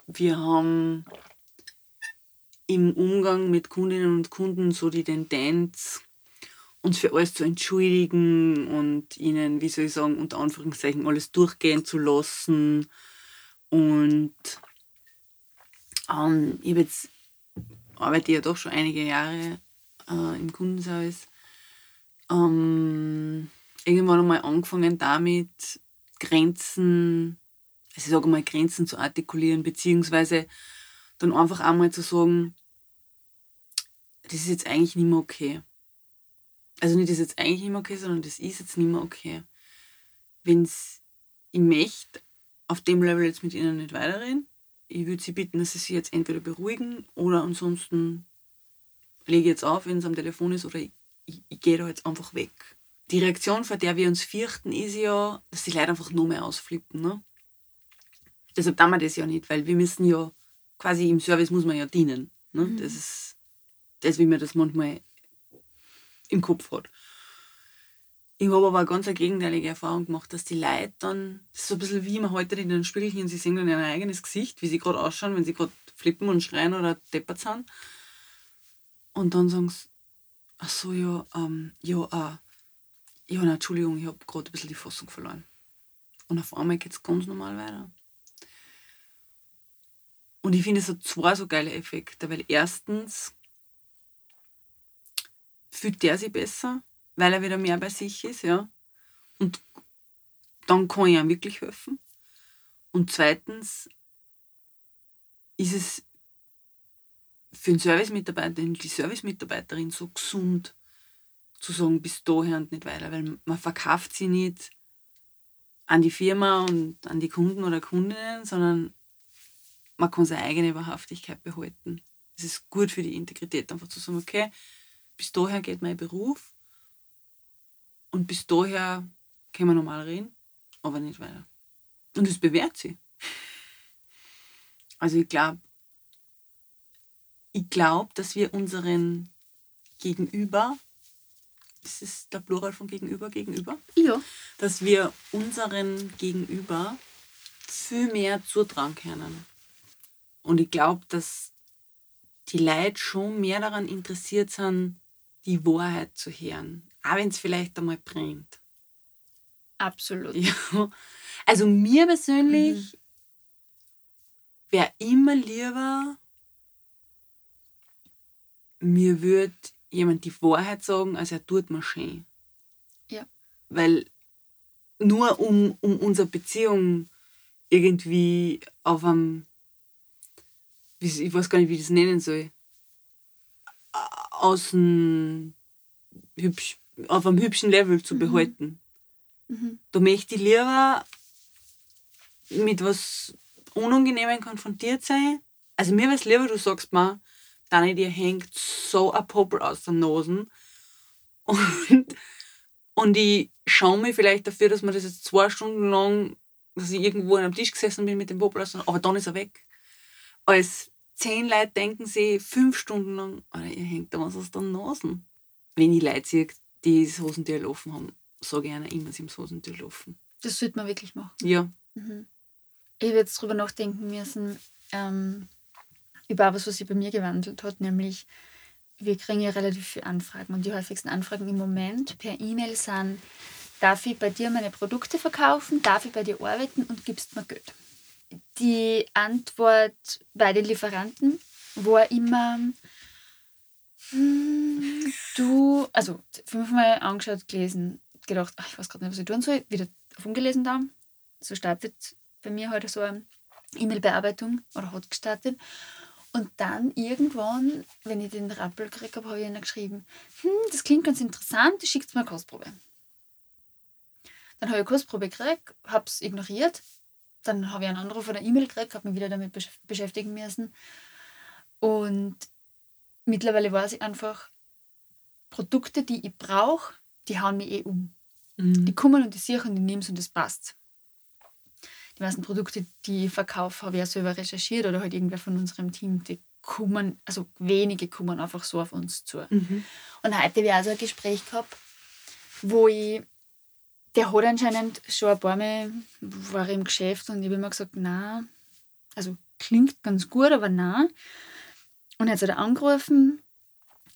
wir haben im Umgang mit Kundinnen und Kunden so die Tendenz, uns für alles zu entschuldigen und ihnen, wie soll ich sagen, unter Anführungszeichen alles durchgehen zu lassen. Und ähm, ich jetzt, arbeite ja doch schon einige Jahre äh, im Kundenservice. Ähm, irgendwann einmal angefangen damit, Grenzen, also ich sage mal, Grenzen zu artikulieren, beziehungsweise dann einfach einmal zu sagen, das ist jetzt eigentlich nicht mehr okay. Also nicht, das ist jetzt eigentlich nicht mehr okay, sondern das ist jetzt nicht mehr okay. Wenn's, ich möchte auf dem Level jetzt mit Ihnen nicht weiterreden, ich würde Sie bitten, dass Sie sich jetzt entweder beruhigen oder ansonsten lege ich jetzt auf, wenn es am Telefon ist, oder ich, ich, ich gehe da jetzt einfach weg. Die Reaktion, vor der wir uns fürchten, ist ja, dass die Leute einfach noch mehr ausflippen. Ne? Deshalb tun wir das ja nicht, weil wir müssen ja, quasi im Service muss man ja dienen. Ne? Mhm. Das ist das, wie man das manchmal im Kopf hat. Ich habe aber eine ganz gegenteilige Erfahrung gemacht, dass die Leute dann, das ist so ein bisschen wie man heute in den Spiegelchen, sie sehen dann ihr eigenes Gesicht, wie sie gerade ausschauen, wenn sie gerade flippen und schreien oder deppert sind. Und dann sagen sie, ach so, ja, ähm, ja, äh, ja, nein, Entschuldigung, ich habe gerade ein bisschen die Fassung verloren. Und auf einmal geht es ganz normal weiter. Und ich finde, es hat zwei so geile Effekte, weil erstens fühlt der sich besser, weil er wieder mehr bei sich ist, ja. Und dann kann ich ihm wirklich helfen. Und zweitens ist es für den Servicemitarbeiter, die Servicemitarbeiterin so gesund, zu sagen, bis daher und nicht weiter, weil man verkauft sie nicht an die Firma und an die Kunden oder Kundinnen, sondern man kann seine eigene Wahrhaftigkeit behalten. Es ist gut für die Integrität, einfach zu sagen, okay, bis daher geht mein Beruf und bis daher können wir normal reden, aber nicht weiter. Und es bewährt sich. Also ich glaube, ich glaube, dass wir unseren Gegenüber, ist es der Plural von Gegenüber, Gegenüber? Ja. dass wir unseren Gegenüber viel mehr zutrauen können. Und ich glaube, dass die Leute schon mehr daran interessiert sind, die Wahrheit zu hören. Auch wenn es vielleicht einmal brennt. Absolut. Ja. Also mir persönlich wäre immer lieber, mir würde jemand die Wahrheit sagen, als er tut mir schön. Ja. Weil nur um, um unsere Beziehung irgendwie auf einem, ich weiß gar nicht, wie ich das nennen soll, außen hübsch, auf einem hübschen Level zu Mhm. behalten. Mhm. Da möchte ich lieber mit was Unangenehmem konfrontiert sein. Also mir wäre es lieber, du sagst mir, Dani, dir hängt so ein Popel aus der Nase. Und, und ich schaue mich vielleicht dafür, dass man das jetzt zwei Stunden lang, dass ich irgendwo an einem Tisch gesessen bin mit dem Popel aus der Nase, aber dann ist er weg. Als zehn Leute denken sie fünf Stunden lang, Alter, ihr hängt da was aus der Nase. Wenn ich Leute sehe, die das Hosentür laufen haben, sage ich einer immer, sie haben das Hosentür laufen. Das sollte man wirklich machen. Ja. Mhm. Ich habe jetzt drüber nachdenken müssen, ähm, über was, was sich bei mir gewandelt hat, nämlich wir kriegen ja relativ viele Anfragen und die häufigsten Anfragen im Moment per E-Mail sind, darf ich bei dir meine Produkte verkaufen, darf ich bei dir arbeiten und gibst mir Geld. Die Antwort bei den Lieferanten war immer, du, also fünfmal angeschaut, gelesen, gedacht, ach, ich weiß gerade nicht, was ich tun soll, wieder auf umgelesen da. So startet bei mir heute so eine E-Mail-Bearbeitung oder hat gestartet. Und dann irgendwann, wenn ich den Rappel gekriegt habe, habe ich ihnen geschrieben, hm, das klingt ganz interessant, schickt mir eine Kostprobe. Dann habe ich eine Kostprobe gekriegt, habe es ignoriert. Dann habe ich einen Anruf oder E-Mail gekriegt, habe mich wieder damit beschäftigen müssen. Und mittlerweile weiß ich einfach, Produkte, die ich brauche, die hauen mich eh um. Mhm. Die kommen und die sehe und die nehmen und das passt. Die meisten Produkte, die ich verkaufe, habe ich ja selber recherchiert oder halt irgendwer von unserem Team, die kommen, also wenige kommen einfach so auf uns zu. Mhm. Und heute habe ich auch so ein Gespräch gehabt, wo ich, der hat anscheinend schon ein paar Mal, war im Geschäft und ich habe immer gesagt, na, also klingt ganz gut, aber na. Und jetzt hat er angerufen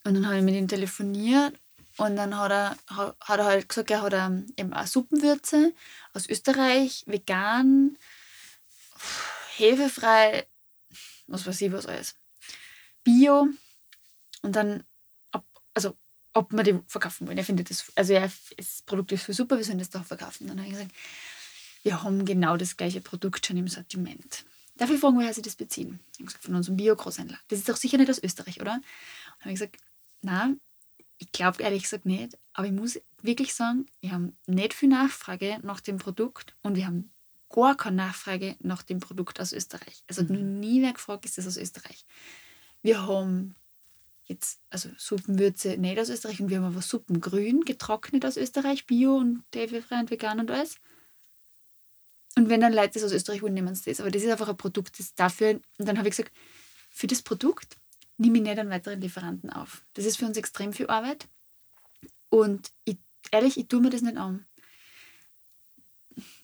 und dann habe ich mit ihm telefoniert und dann hat er, hat er halt gesagt, er hat ähm, eben auch Suppenwürze aus Österreich, vegan, hefefrei, was weiß ich was alles. Bio. Und dann, ob, also, ob wir die verkaufen wollen. Er findet das, also ja, das Produkt ist für super, wir sollen das doch verkaufen. Dann habe ich gesagt, wir haben genau das gleiche Produkt schon im Sortiment. Ich fragen, woher Sie das beziehen? Ich habe gesagt, von unserem Bio-Großhändler. Das ist doch sicher nicht aus Österreich, oder? Dann habe ich gesagt, nein, ich glaube ehrlich gesagt nicht, aber ich muss wirklich sagen, wir haben nicht viel Nachfrage nach dem Produkt und wir haben gar keine Nachfrage nach dem Produkt aus Österreich. Also mhm. noch nie wer gefragt, ist das aus Österreich. Wir haben jetzt, also Suppenwürze nicht aus Österreich und wir haben aber Suppengrün getrocknet aus Österreich, Bio und TV-frei und vegan und alles. Und wenn dann Leute das aus Österreich wollen, nehmen sie das. Aber das ist einfach ein Produkt, das dafür. Und dann habe ich gesagt, für das Produkt nehme ich nicht einen weiteren Lieferanten auf. Das ist für uns extrem viel Arbeit. Und ich, ehrlich, ich tue mir das nicht an.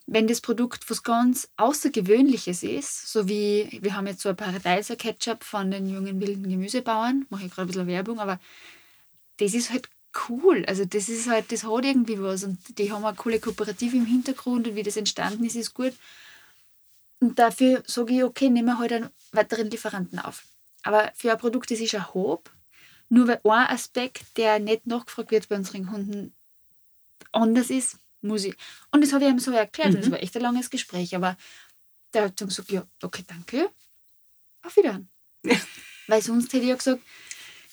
Wenn das Produkt was ganz Außergewöhnliches ist, so wie wir haben jetzt so ein Paradeiser Ketchup von den jungen wilden Gemüsebauern, mache ich gerade ein bisschen Werbung, aber das ist halt cool. Also das ist halt, das hat irgendwie was und die haben eine coole Kooperative im Hintergrund und wie das entstanden ist, ist gut. Und dafür sage ich, okay, nehmen wir halt einen weiteren Lieferanten auf. Aber für ein Produkt, das ist ein Hob, nur weil ein Aspekt, der nicht nachgefragt wird bei unseren Kunden, anders ist, muss ich. Und das habe ich ihm so erklärt. Mhm. Und das war echt ein langes Gespräch. Aber der hat dann gesagt, ja, okay, danke. Auf Wiedersehen. Ja. Weil sonst hätte ich ja gesagt,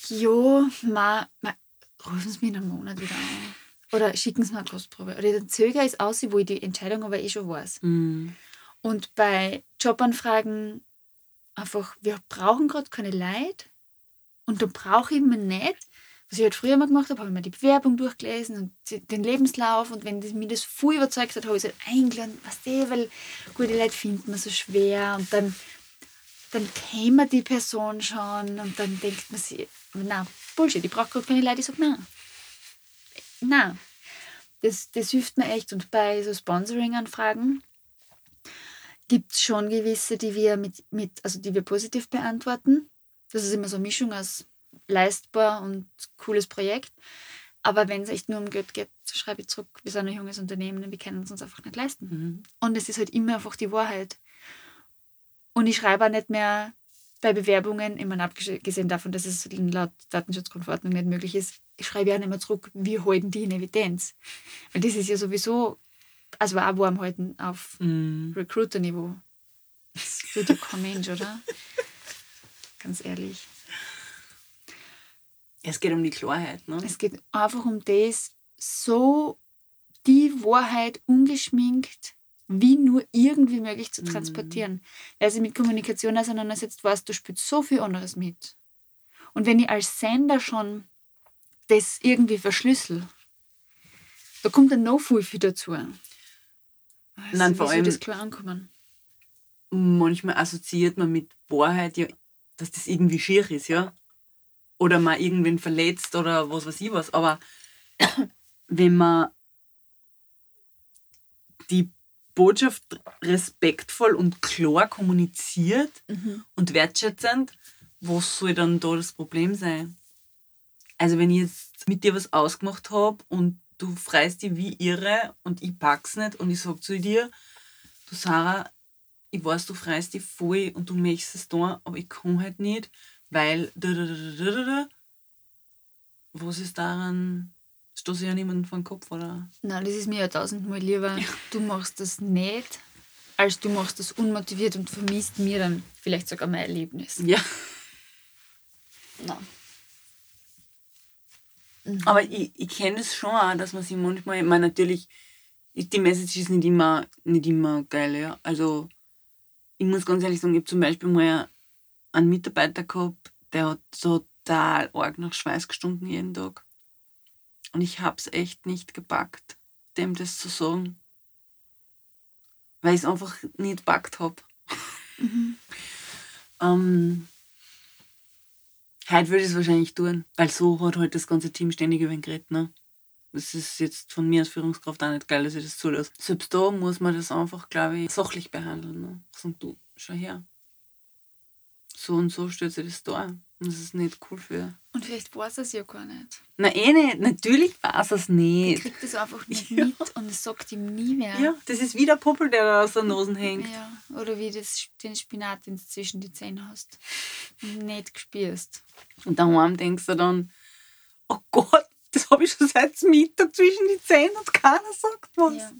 ja, ma, ma, rufen Sie mich in einem Monat wieder an. Oder schicken Sie mir eine Kostprobe. Oder dann zögere ich es aus, wo ich die Entscheidung aber eh schon weiß. Mhm. Und bei Jobanfragen einfach, wir brauchen gerade keine Leute und da brauche ich mir nicht, was ich halt früher mal gemacht habe, habe ich mir die Bewerbung durchgelesen und den Lebenslauf und wenn das, mir das voll überzeugt hat, habe ich es halt eingeladen, was du, weil gute Leute finden man so schwer und dann, dann kennt man die Person schon und dann denkt man sich, na Bullshit, ich brauche gerade keine Leute, ich sage, nein. Nein. Das, das hilft mir echt. Und bei so Sponsoring-Anfragen gibt es schon gewisse, die wir mit, mit, also die wir positiv beantworten. Das ist immer so eine Mischung aus leistbar und cooles Projekt. Aber wenn es echt nur um Geld geht, schreibe ich zurück, wir sind ein junges Unternehmen und wir können es uns einfach nicht leisten. Mhm. Und es ist halt immer einfach die Wahrheit. Und ich schreibe auch nicht mehr bei Bewerbungen, immer abgesehen davon, dass es laut Datenschutzgrundverordnung nicht möglich ist, ich schreibe ja nicht mehr zurück, wie halten die in Evidenz. Weil das ist ja sowieso also auch warm halten auf mm. Recruiter-Niveau. Das tut ja kein Mensch, oder? Ganz ehrlich. Es geht um die Klarheit, ne? Es geht einfach um das, so die Wahrheit ungeschminkt wie nur irgendwie möglich zu mhm. transportieren. Mm. Wer sich mit Kommunikation auseinandersetzt, weiß, du spielst so viel anderes mit. Und wenn ich als Sender schon das irgendwie verschlüssel, da kommt dann noch viel, viel dazu. Also, Nein, vor allem, das klar ankommen? Manchmal assoziiert man mit Wahrheit ja, dass das irgendwie schier ist, ja. Oder man irgendwen verletzt oder was weiß ich was. Aber wenn man die Botschaft respektvoll und klar kommuniziert mhm. und wertschätzend, was soll dann da das Problem sein? Also wenn ich jetzt mit dir was ausgemacht habe und du freist dich wie irre und ich pack's nicht und ich sag zu dir, du Sarah, ich weiß, du freist dich voll und du möchtest es da, aber ich kann halt nicht, weil. Was ist daran? Stoße ich ja niemanden vor den Kopf, oder? Nein, das ist mir ja tausendmal lieber. Du machst das nicht, als du machst das unmotiviert und vermisst mir dann vielleicht sogar mein Erlebnis. Ja. Nein. Aber ich, ich kenne es schon auch, dass man sich manchmal, ich meine, natürlich, die Message ist nicht immer, nicht immer geil, ja. Also, ich muss ganz ehrlich sagen, ich habe zum Beispiel mal einen Mitarbeiter gehabt, der hat total arg nach Schweiß gestunken jeden Tag. Und ich habe es echt nicht gepackt, dem das zu sagen. Weil ich es einfach nicht gepackt habe. ähm, heute würde ich es wahrscheinlich tun, weil so hat halt das ganze Team ständig über ihn geredet. Ne? Das ist jetzt von mir als Führungskraft auch nicht geil, dass ich das zulasse. Selbst da muss man das einfach, glaube ich, sachlich behandeln. Ne? Sagen, du, schau her. So und so stellt sich das da. Und das ist nicht cool für. Und vielleicht weiß er es ja gar nicht. Na, eh nicht. Natürlich weiß er es Er nicht. kriegt das einfach nicht Ja. mit und es sagt ihm nie mehr. Ja, das ist wie der Puppel, der da aus der Nase hängt. Ja, Oder wie das, den Spinat, den du zwischen die Zähne hast. Und nicht gespürst. Und daheim denkst du dann, oh Gott, das habe ich schon seit Mittag zwischen die Zähne und keiner sagt was. Ja.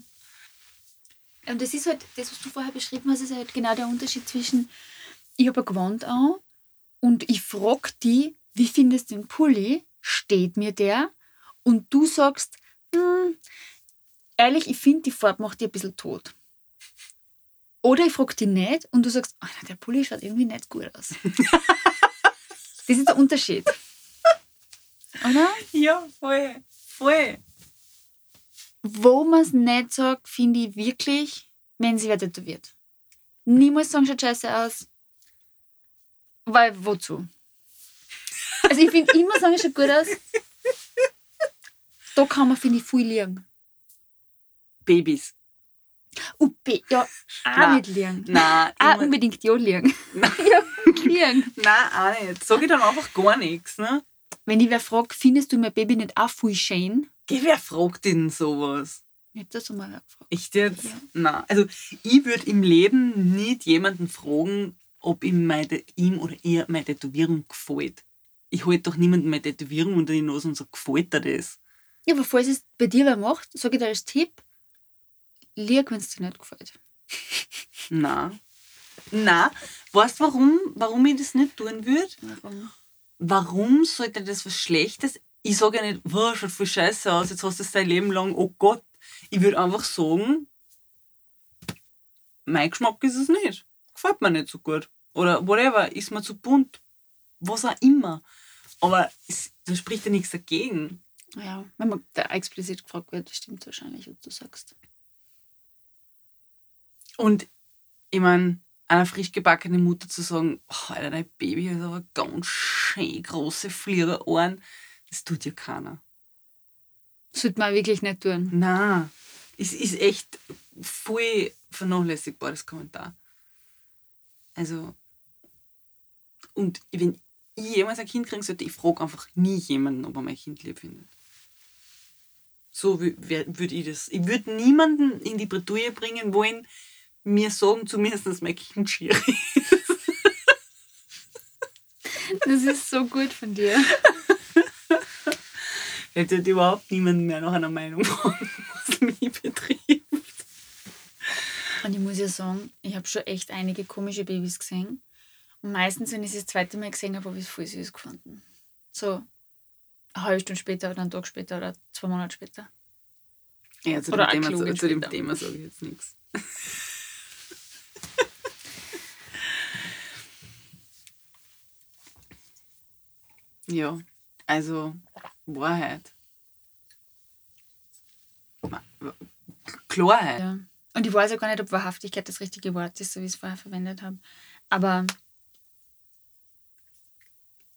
Und das ist halt, das, was du vorher beschrieben hast, ist halt genau der Unterschied zwischen, ich habe ein Gewand an und ich frage die, wie findest du den Pulli? Steht mir der? Und du sagst, hm, ehrlich, ich finde, die Farbe macht dir ein bisschen tot. Oder ich frage die nicht und du sagst, Alter, der Pulli schaut irgendwie nicht gut aus. das ist der Unterschied. Oder? Ja, voll. Voll. Wo man es nicht sagt, finde ich wirklich, wenn sie wer tätowiert. Niemals sagen, schaut scheiße aus. Weil, wozu? Also ich finde immer sagen, schaut gut aus. Da kann man, finde ich, viel liegen. Babys. Uppe, ja, auch Nein. nicht liegen. Nein, Auch immer- unbedingt ja liegen. Nein. ja, liegen. Nein, auch nicht. Sag ich dann einfach gar nichts. Ne? Wenn ich wer fragt, findest du mein Baby nicht auch viel schön? Geh, wer fragt denn sowas? Ich hab das so mal gefragt. Echt jetzt? Ja. Nein. Also, ich würde im Leben nicht jemanden fragen, ob ihm, meine, ihm oder ihr meine Tätowierung gefällt. Ich halte doch niemandem meine Tätowierung unter die Nase und sage, gefällt dir das? Ja, aber falls es bei dir wer macht, sage ich dir als Tipp, lieg, wenn es dir nicht gefällt. Nein. Nein. Weißt du, warum, warum ich das nicht tun würde? Warum? Warum sollte das was Schlechtes? Ich sage ja nicht, wow, schaut voll scheiße aus, jetzt hast du es dein Leben lang, oh Gott. Ich würde einfach sagen, mein Geschmack ist es nicht. Gefällt mir nicht so gut. Oder whatever, ist mir zu bunt. Was auch immer. Aber es, da spricht ja nichts dagegen. Ja, wenn man da explizit gefragt wird, stimmt wahrscheinlich, was du sagst. Und ich meine, einer frisch gebackenen Mutter zu sagen, oh, Alter, dein Baby hat aber ganz schön große Fliegerohren, das tut ja keiner. Sollte man wirklich nicht tun. Na, es ist echt voll vernachlässigbares Kommentar. Also, und wenn ich jemals ein Kind kriegen sollte, ich frage einfach nie jemanden, ob er mein Kind lieb findet. So würde ich das. Ich würde niemanden in die Bredouille bringen wollen, mir sagen zumindest, dass mein Kind schier ist. Das ist so gut von dir. Jetzt wird überhaupt niemand mehr nach einer Meinung fragen, was mich betrifft. Und ich muss ja sagen, ich habe schon echt einige komische Babys gesehen. Und meistens, wenn ich es das zweite Mal gesehen habe, habe ich es voll süß gefunden. So eine halbe Stunde später oder einen Tag später oder zwei Monate später. Ja, zu, dem Thema, klugen zu dem. Thema sage ich jetzt nichts. ja, also Wahrheit. Klarheit. Ja. Und ich weiß ja gar nicht, ob Wahrhaftigkeit das richtige Wort ist, so wie ich es vorher verwendet habe. Aber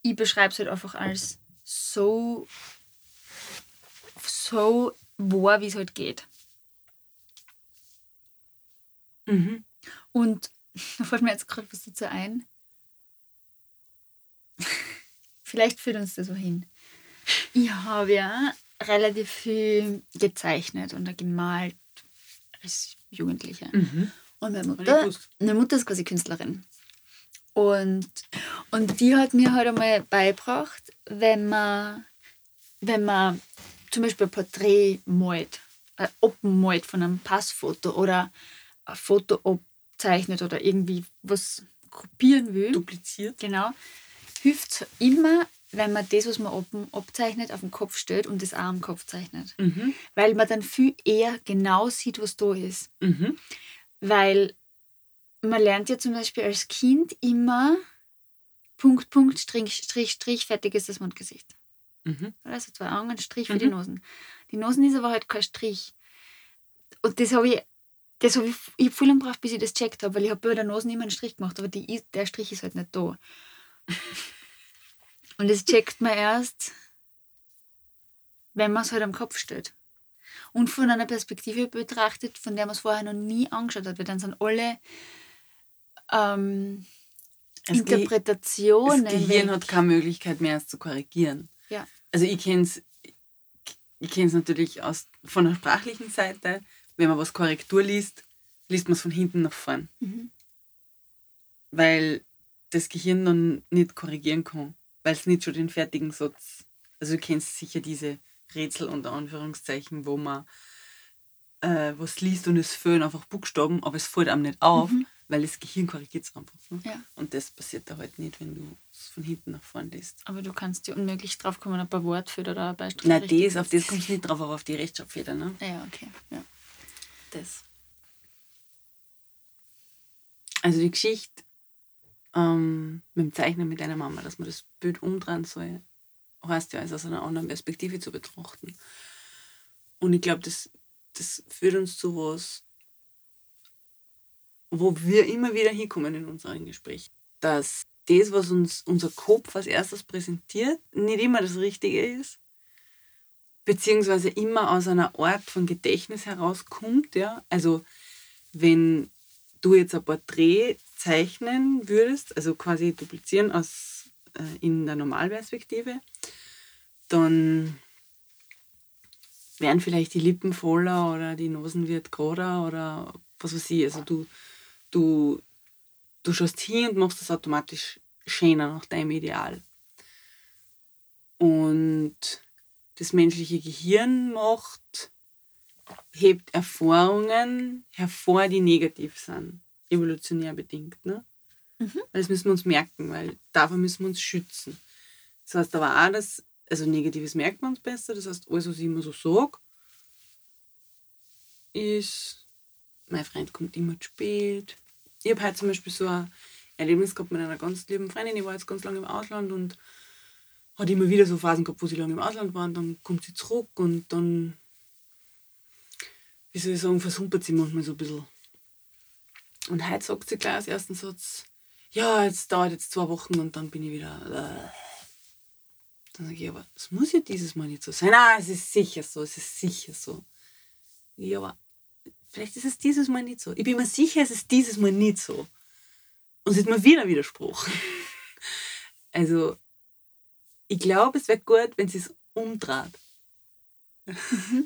ich beschreibe es halt einfach als so, so wahr, wie es halt geht. Mhm. Und da fällt mir jetzt gerade was dazu ein. Vielleicht führt uns das so hin. Ich habe ja relativ viel gezeichnet und gemalt als Jugendliche. Mhm. Und meine Mutter, meine Mutter ist quasi Künstlerin. Und, und die hat mir halt einmal beigebracht, wenn man, wenn man zum Beispiel ein Porträt malt, ein Open malt von einem Passfoto oder ein Foto abzeichnet oder irgendwie was kopieren will. Dupliziert. Genau. Hilft es immer, wenn man das, was man oben abzeichnet, auf den Kopf stellt und das auch am Kopf zeichnet. Mhm. Weil man dann viel eher genau sieht, was da ist. Mhm. Weil man lernt ja zum Beispiel als Kind immer Punkt, Punkt, Strich, Strich, Strich, fertig ist das Mundgesicht. Mhm. Also zwei Augen, ein Strich für Mhm. die Nosen. Die Nosen ist aber halt kein Strich. Und das habe ich, das habe ich, ich hab viel lang gebraucht, bis ich das checkt habe, weil ich habe bei der Nase immer einen Strich gemacht, aber die, der Strich ist halt nicht da. Und das checkt man erst, wenn man es halt am Kopf stellt. Und von einer Perspektive betrachtet, von der man es vorher noch nie angeschaut hat, weil dann sind alle ähm, Interpretationen. das Gehirn hat keine Möglichkeit mehr, es zu korrigieren. Ja. Also ich kenne es ich kenn's natürlich aus, von der sprachlichen Seite. Wenn man was Korrektur liest, liest man es von hinten nach vorn. Mhm. Weil das Gehirn dann nicht korrigieren kann. Weil es nicht schon den fertigen Satz. Also du kennst sicher diese Rätsel unter Anführungszeichen, wo man äh, was liest und es fehlen einfach Buchstaben, aber es fällt einem nicht auf, Mhm. weil das Gehirn korrigiert es einfach. Ne? Ja. Und das passiert da halt nicht, wenn du es von hinten nach vorn liest. Aber du kannst dir unmöglich drauf kommen, ob ein Wort führt oder ein Beispiel. Na, das, auf das kommt es nicht drauf, aber auf die Rechtschreibfehler, ne? Ja, okay. Ja. Das. Also die Geschichte ähm, mit dem Zeichnen mit deiner Mama, dass man das Bild umdrehen soll, heißt ja, es aus einer anderen Perspektive zu betrachten. Und ich glaube, das, das führt uns zu was, wo wir immer wieder hinkommen in unseren Gesprächen. Dass das, was uns unser Kopf als erstes präsentiert, nicht immer das Richtige ist, beziehungsweise immer aus einer Art von Gedächtnis herauskommt. Ja? Also wenn du jetzt ein Porträt zeichnen würdest, also quasi duplizieren aus, äh, in der Normalperspektive, dann wären vielleicht die Lippen voller oder die Nosen wird gerader oder was weiß ich. Also du, du, du schaust hin und machst das automatisch schöner nach deinem Ideal. Und das menschliche Gehirn macht, hebt Erfahrungen hervor, die negativ sind, evolutionär bedingt. Ne? Mhm. Das müssen wir uns merken, weil davor müssen wir uns schützen. Das heißt aber auch, dass, also Negatives merkt man uns besser, das heißt, alles, was ich immer so sage, ist, mein Freund kommt immer zu spät. Ich habe heute zum Beispiel so ein Erlebnis gehabt mit einer ganz lieben Freundin, die war jetzt ganz lange im Ausland und hat immer wieder so Phasen gehabt, wo sie lange im Ausland war und dann kommt sie zurück und dann, wie soll ich sagen, versumpert sie manchmal so ein bisschen. Und heute sagt sie gleich als ersten Satz, ja, jetzt dauert jetzt zwei Wochen und dann bin ich wieder. Äh. Dann sage ich, aber es muss ja dieses Mal nicht so sein. Ah, es ist sicher so, es ist sicher so. Ja, aber vielleicht ist es dieses Mal nicht so. Ich bin mir sicher, es ist dieses Mal nicht so. Und sie hat mir wieder Widerspruch. Also, ich glaube, es wäre gut, wenn sie es umdreht.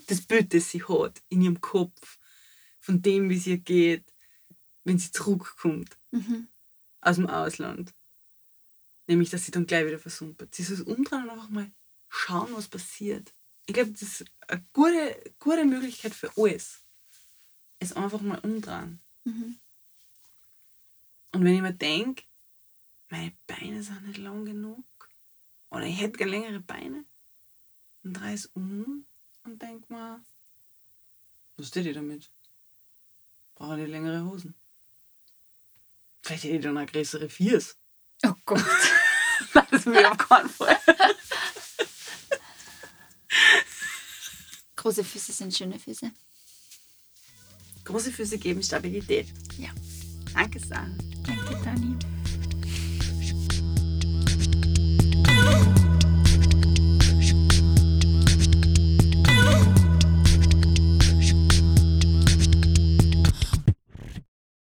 Das Bild, das sie hat in ihrem Kopf, von dem, wie es ihr geht, wenn sie zurückkommt Mhm. aus dem Ausland. Nämlich, dass sie dann gleich wieder versumpert. Sie soll es umdrehen und einfach mal schauen, was passiert. Ich glaube, das ist eine gute, gute Möglichkeit für alles. Es einfach mal umdrehen. Mhm. Und wenn ich mir denke, meine Beine sind nicht lang genug, oder ich hätte gerne längere Beine, dann drehe ich es um und denke mir, was tät ich damit? Brauche ich längere Hosen? Vielleicht hätte ich dann eine größere Viers. Oh Gott. das ist mir auf keinen Fall. Große Füße sind schöne Füße. Große Füße geben Stabilität. Ja. Danke, Sarah. Danke, Dani.